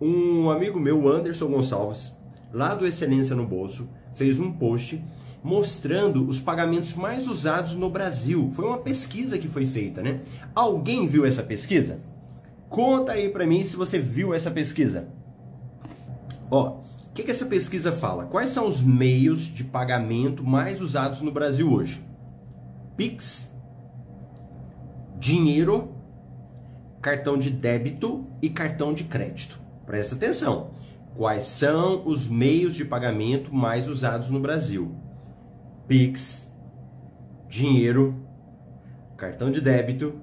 um amigo meu, Anderson Gonçalves, lá do Excelência no Bolso, fez um post mostrando os pagamentos mais usados no Brasil. Foi uma pesquisa que foi feita, né? Alguém viu essa pesquisa? Conta aí para mim se você viu essa pesquisa. Ó, o que, que essa pesquisa fala? Quais são os meios de pagamento mais usados no Brasil hoje? Pix, dinheiro, cartão de débito e cartão de crédito. Presta atenção. Quais são os meios de pagamento mais usados no Brasil? Pix, dinheiro, cartão de débito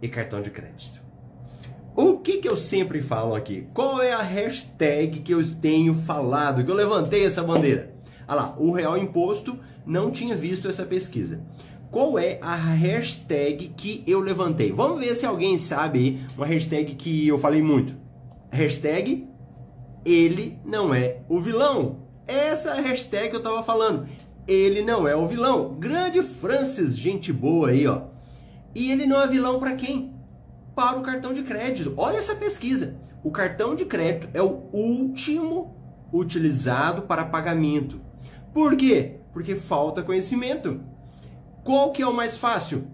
e cartão de crédito. O que, que eu sempre falo aqui? Qual é a hashtag que eu tenho falado, que eu levantei essa bandeira? Ah lá, o Real Imposto não tinha visto essa pesquisa. Qual é a hashtag que eu levantei? Vamos ver se alguém sabe uma hashtag que eu falei muito. Hashtag ele não é o vilão. Essa hashtag que eu tava falando ele não é o vilão. Grande Francis, gente boa aí, ó. E ele não é vilão para quem? Para o cartão de crédito. Olha essa pesquisa. O cartão de crédito é o último utilizado para pagamento. Por quê? Porque falta conhecimento. Qual que é o mais fácil?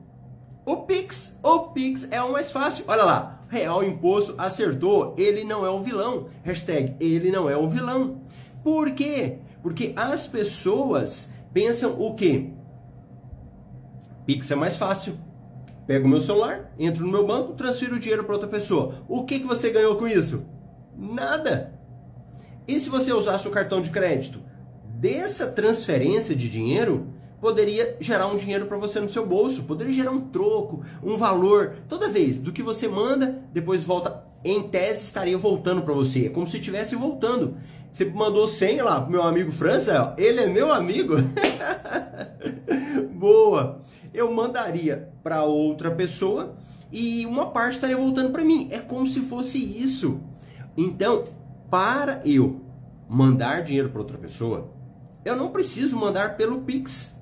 O Pix. O Pix é o mais fácil. Olha lá. Real Imposto acertou. Ele não é o vilão. Hashtag ele não é o vilão. Por quê? Porque as pessoas pensam o quê? Pix é mais fácil. Pego o meu celular, entro no meu banco, transfiro o dinheiro para outra pessoa. O que, que você ganhou com isso? Nada. E se você usasse o cartão de crédito? Dessa transferência de dinheiro, poderia gerar um dinheiro para você no seu bolso, poderia gerar um troco, um valor. Toda vez do que você manda, depois volta, em tese estaria voltando para você. É como se estivesse voltando. Você mandou 100 lá pro meu amigo França, ele é meu amigo. Boa. Eu mandaria para outra pessoa e uma parte estaria voltando para mim. É como se fosse isso. Então, para eu mandar dinheiro para outra pessoa, eu não preciso mandar pelo Pix.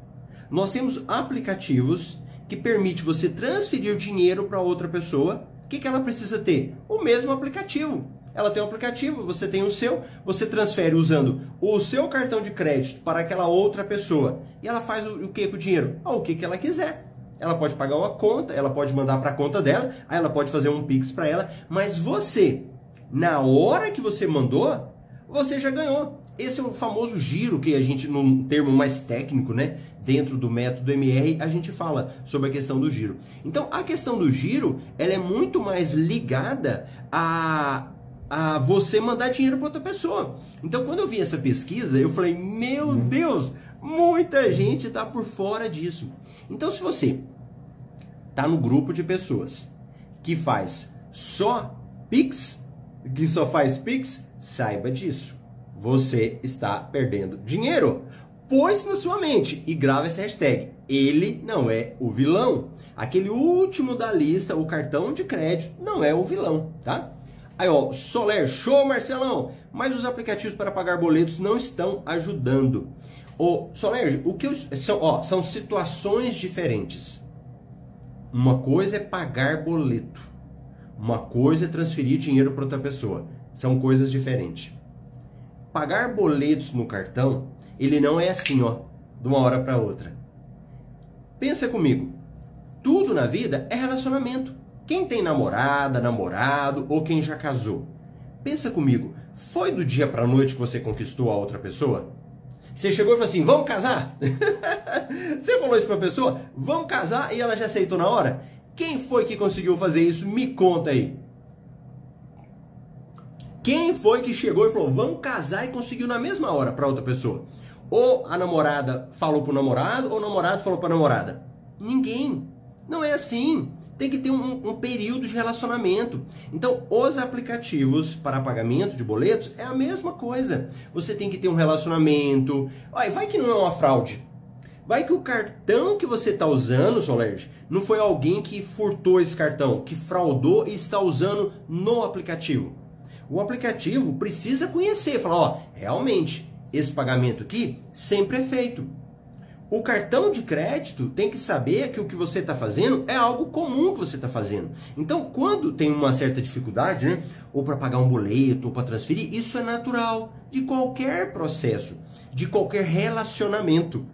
Nós temos aplicativos que permite você transferir dinheiro para outra pessoa. O que, que ela precisa ter? O mesmo aplicativo. Ela tem um aplicativo, você tem o seu, você transfere usando o seu cartão de crédito para aquela outra pessoa. E ela faz o, o que com o dinheiro? Ah, o que, que ela quiser. Ela pode pagar uma conta, ela pode mandar para a conta dela, aí ela pode fazer um Pix para ela, mas você, na hora que você mandou, você já ganhou. Esse é o famoso giro que a gente, num termo mais técnico, né, dentro do método MR, a gente fala sobre a questão do giro. Então, a questão do giro, ela é muito mais ligada a a você mandar dinheiro para outra pessoa. Então, quando eu vi essa pesquisa, eu falei: meu uhum. Deus, muita gente está por fora disso. Então, se você está no grupo de pessoas que faz só Pix, que só faz Pix, saiba disso. Você está perdendo dinheiro. Pois na sua mente e grava essa hashtag. Ele não é o vilão. Aquele último da lista, o cartão de crédito, não é o vilão, tá? Aí, ó, Soler, show, Marcelão! Mas os aplicativos para pagar boletos não estão ajudando. Ô, Soler, o que são, ó, são situações diferentes. Uma coisa é pagar boleto. Uma coisa é transferir dinheiro para outra pessoa. São coisas diferentes. Pagar boletos no cartão, ele não é assim, ó, de uma hora para outra. Pensa comigo. Tudo na vida é relacionamento. Quem tem namorada, namorado ou quem já casou, pensa comigo, foi do dia para noite que você conquistou a outra pessoa? Você chegou e falou assim: "Vamos casar?" você falou isso para a pessoa: "Vamos casar?" e ela já aceitou na hora? Quem foi que conseguiu fazer isso? Me conta aí. Quem foi que chegou e falou: "Vamos casar" e conseguiu na mesma hora para outra pessoa? Ou a namorada falou pro namorado ou o namorado falou para a namorada? Ninguém. Não é assim tem que ter um, um, período de relacionamento. Então, os aplicativos para pagamento de boletos é a mesma coisa. Você tem que ter um relacionamento. Olha, vai que não é uma fraude. Vai que o cartão que você está usando, Solerge, não foi alguém que furtou esse cartão, que fraudou e está usando no aplicativo. O aplicativo precisa conhecer, falar, ó, realmente, esse pagamento aqui sempre é feito. O cartão de crédito tem que saber que o que você está fazendo é algo comum que você está fazendo. Então, quando tem uma certa dificuldade, né, ou para pagar um boleto, ou para transferir, isso é natural de qualquer processo, de qualquer relacionamento.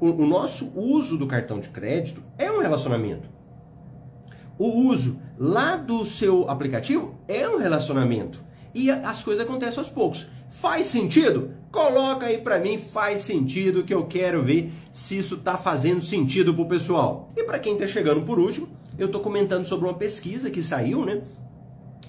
O, o nosso uso do cartão de crédito é um relacionamento. O uso lá do seu aplicativo é um relacionamento. E as coisas acontecem aos poucos. Faz sentido? Coloca aí para mim, faz sentido que eu quero ver se isso tá fazendo sentido pro pessoal. E para quem tá chegando por último, eu tô comentando sobre uma pesquisa que saiu, né?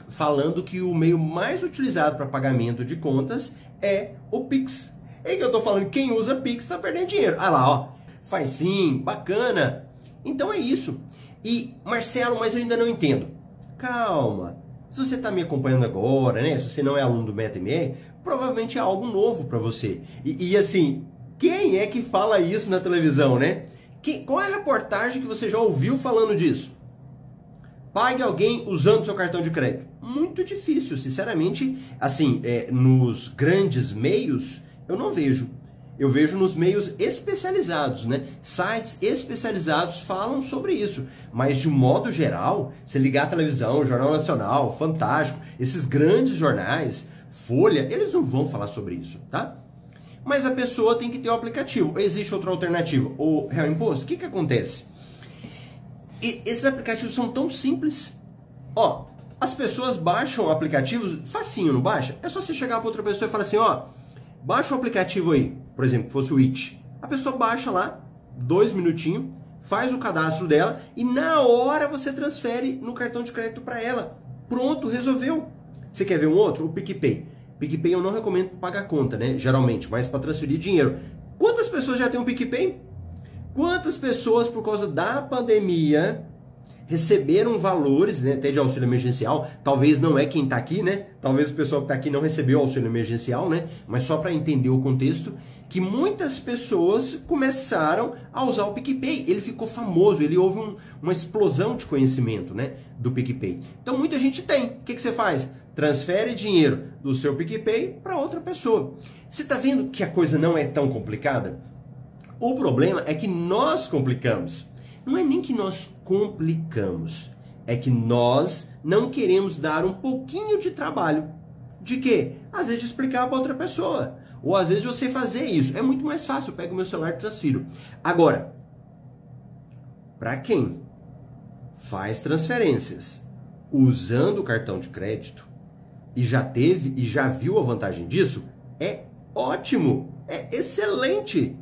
Falando que o meio mais utilizado para pagamento de contas é o Pix. É que eu tô falando, quem usa Pix tá perdendo dinheiro. Ah lá, ó. Faz sim, bacana. Então é isso. E Marcelo, mas eu ainda não entendo. Calma. Se você está me acompanhando agora, né? Se você não é aluno do MetaMR, provavelmente é algo novo para você. E, e, assim, quem é que fala isso na televisão, né? Quem, qual é a reportagem que você já ouviu falando disso? Pague alguém usando seu cartão de crédito. Muito difícil, sinceramente. Assim, é, nos grandes meios, eu não vejo eu vejo nos meios especializados, né? Sites especializados falam sobre isso. Mas de um modo geral, se ligar a televisão, Jornal Nacional, Fantástico, esses grandes jornais, Folha, eles não vão falar sobre isso, tá? Mas a pessoa tem que ter o aplicativo. Existe outra alternativa, o Real Imposto. O que, que acontece? E esses aplicativos são tão simples. Ó, as pessoas baixam aplicativos facinho, não baixa? É só você chegar para outra pessoa e falar assim, ó, baixa o aplicativo aí por exemplo, fosse o It. A pessoa baixa lá, dois minutinhos, faz o cadastro dela e na hora você transfere no cartão de crédito para ela. Pronto, resolveu. Você quer ver um outro? O PicPay. PicPay eu não recomendo pagar conta, né? Geralmente, mas para transferir dinheiro. Quantas pessoas já têm um PicPay? Quantas pessoas, por causa da pandemia, receberam valores, né, até de auxílio emergencial. Talvez não é quem está aqui, né? Talvez o pessoal que está aqui não recebeu auxílio emergencial, né? Mas só para entender o contexto, que muitas pessoas começaram a usar o PicPay. Ele ficou famoso, ele houve um, uma explosão de conhecimento, né, do PicPay. Então muita gente tem. O que, que você faz? Transfere dinheiro do seu PicPay para outra pessoa. Você está vendo que a coisa não é tão complicada? O problema é que nós complicamos. Não é nem que nós complicamos, é que nós não queremos dar um pouquinho de trabalho. De quê? Às vezes explicar para outra pessoa. Ou às vezes você fazer isso. É muito mais fácil. Eu pego meu celular e transfiro. Agora, para quem faz transferências usando o cartão de crédito e já teve e já viu a vantagem disso, é ótimo, é excelente.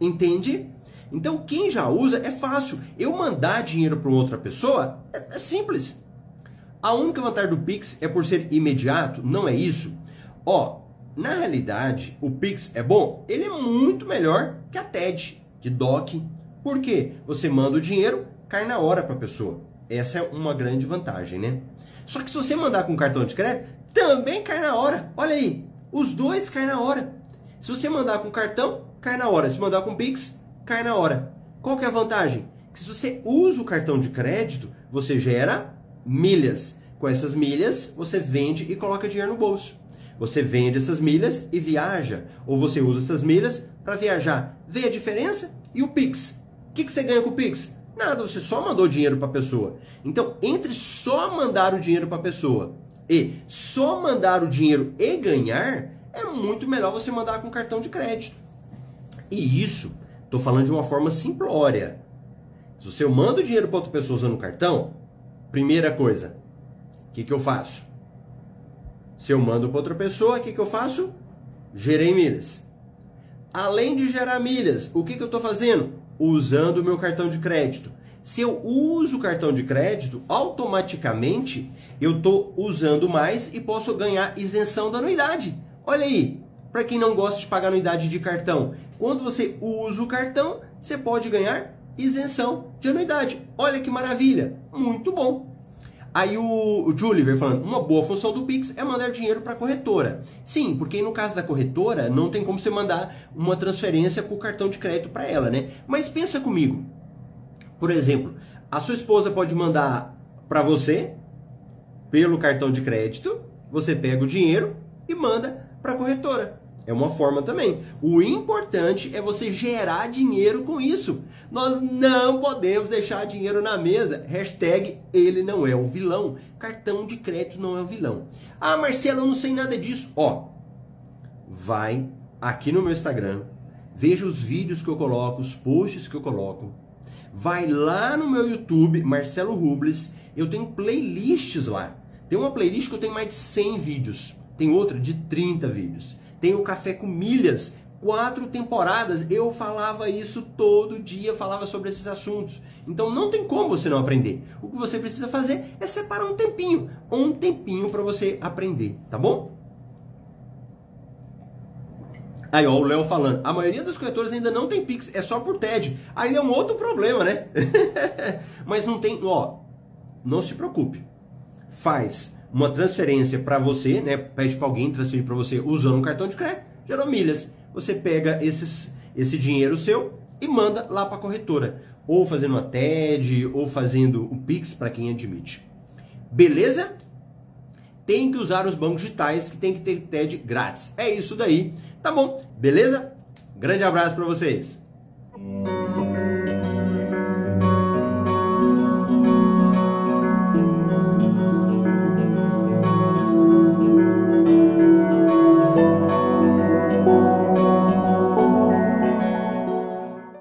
Entende? Então, quem já usa é fácil. Eu mandar dinheiro para outra pessoa é, é, simples. A única vantagem do Pix é por ser imediato, não é isso? Ó, na realidade, o Pix é bom? Ele é muito melhor que a TED, de DOC. Por quê? Você manda o dinheiro, cai na hora para a pessoa. Essa é uma grande vantagem, né? Só que se você mandar com cartão de crédito, também cai na hora. Olha aí, os dois caem na hora. Se você mandar com cartão, cai na hora. Se mandar com Pix, cai na hora. Qual que é a vantagem? Que se você usa o cartão de crédito, você gera milhas. Com essas milhas, você vende e coloca dinheiro no bolso. Você vende essas milhas e viaja. Ou você usa essas milhas para viajar. Vê a diferença? E o Pix? O que, que você ganha com o Pix? Nada, você só mandou dinheiro para a pessoa. Então, entre só mandar o dinheiro para a pessoa e só mandar o dinheiro e ganhar, é muito melhor você mandar com cartão de crédito. E isso Estou falando de uma forma simplória. Se você manda o dinheiro para outra pessoa usando o cartão, primeira coisa, o que, que eu faço? Se eu mando para outra pessoa, o que, que eu faço? Gerei milhas. Além de gerar milhas, o que, que eu estou fazendo? Usando o meu cartão de crédito. Se eu uso o cartão de crédito, automaticamente eu estou usando mais e posso ganhar isenção da anuidade. Olha aí, para quem não gosta de pagar anuidade de cartão, quando você usa o cartão, você pode ganhar isenção de anuidade. Olha que maravilha, muito bom. Aí o, o Juliver falando, uma boa função do Pix é mandar dinheiro para a corretora. Sim, porque no caso da corretora, não tem como você mandar uma transferência por cartão de crédito para ela, né? Mas pensa comigo. Por exemplo, a sua esposa pode mandar para você pelo cartão de crédito, você pega o dinheiro e manda para a corretora. É uma forma também. O importante é você gerar dinheiro com isso. Nós não podemos deixar dinheiro na mesa. Hashtag ele não é o vilão. Cartão de crédito não é o vilão. Ah, Marcelo, eu não sei nada disso. Ó, vai aqui no meu Instagram, veja os vídeos que eu coloco, os posts que eu coloco. Vai lá no meu YouTube, Marcelo Rubles. Eu tenho playlists lá. Tem uma playlist que eu tenho mais de 100 vídeos. Tem outra de 30 vídeos. Tem o Café com Milhas, quatro temporadas eu falava isso todo dia, falava sobre esses assuntos. Então não tem como você não aprender. O que você precisa fazer é separar um tempinho, um tempinho para você aprender, tá bom? Aí, ó, o Léo falando, a maioria dos corretores ainda não tem Pix, é só por TED. Aí é um outro problema, né? Mas não tem, ó, não se preocupe. Faz uma transferência para você, né? Pede para alguém transferir para você usando um cartão de crédito, gerou milhas. Você pega esses, esse dinheiro seu e manda lá para a corretora, ou fazendo uma TED, ou fazendo o Pix para quem admite. Beleza? Tem que usar os bancos digitais que tem que ter TED grátis. É isso daí. Tá bom? Beleza? Grande abraço para vocês.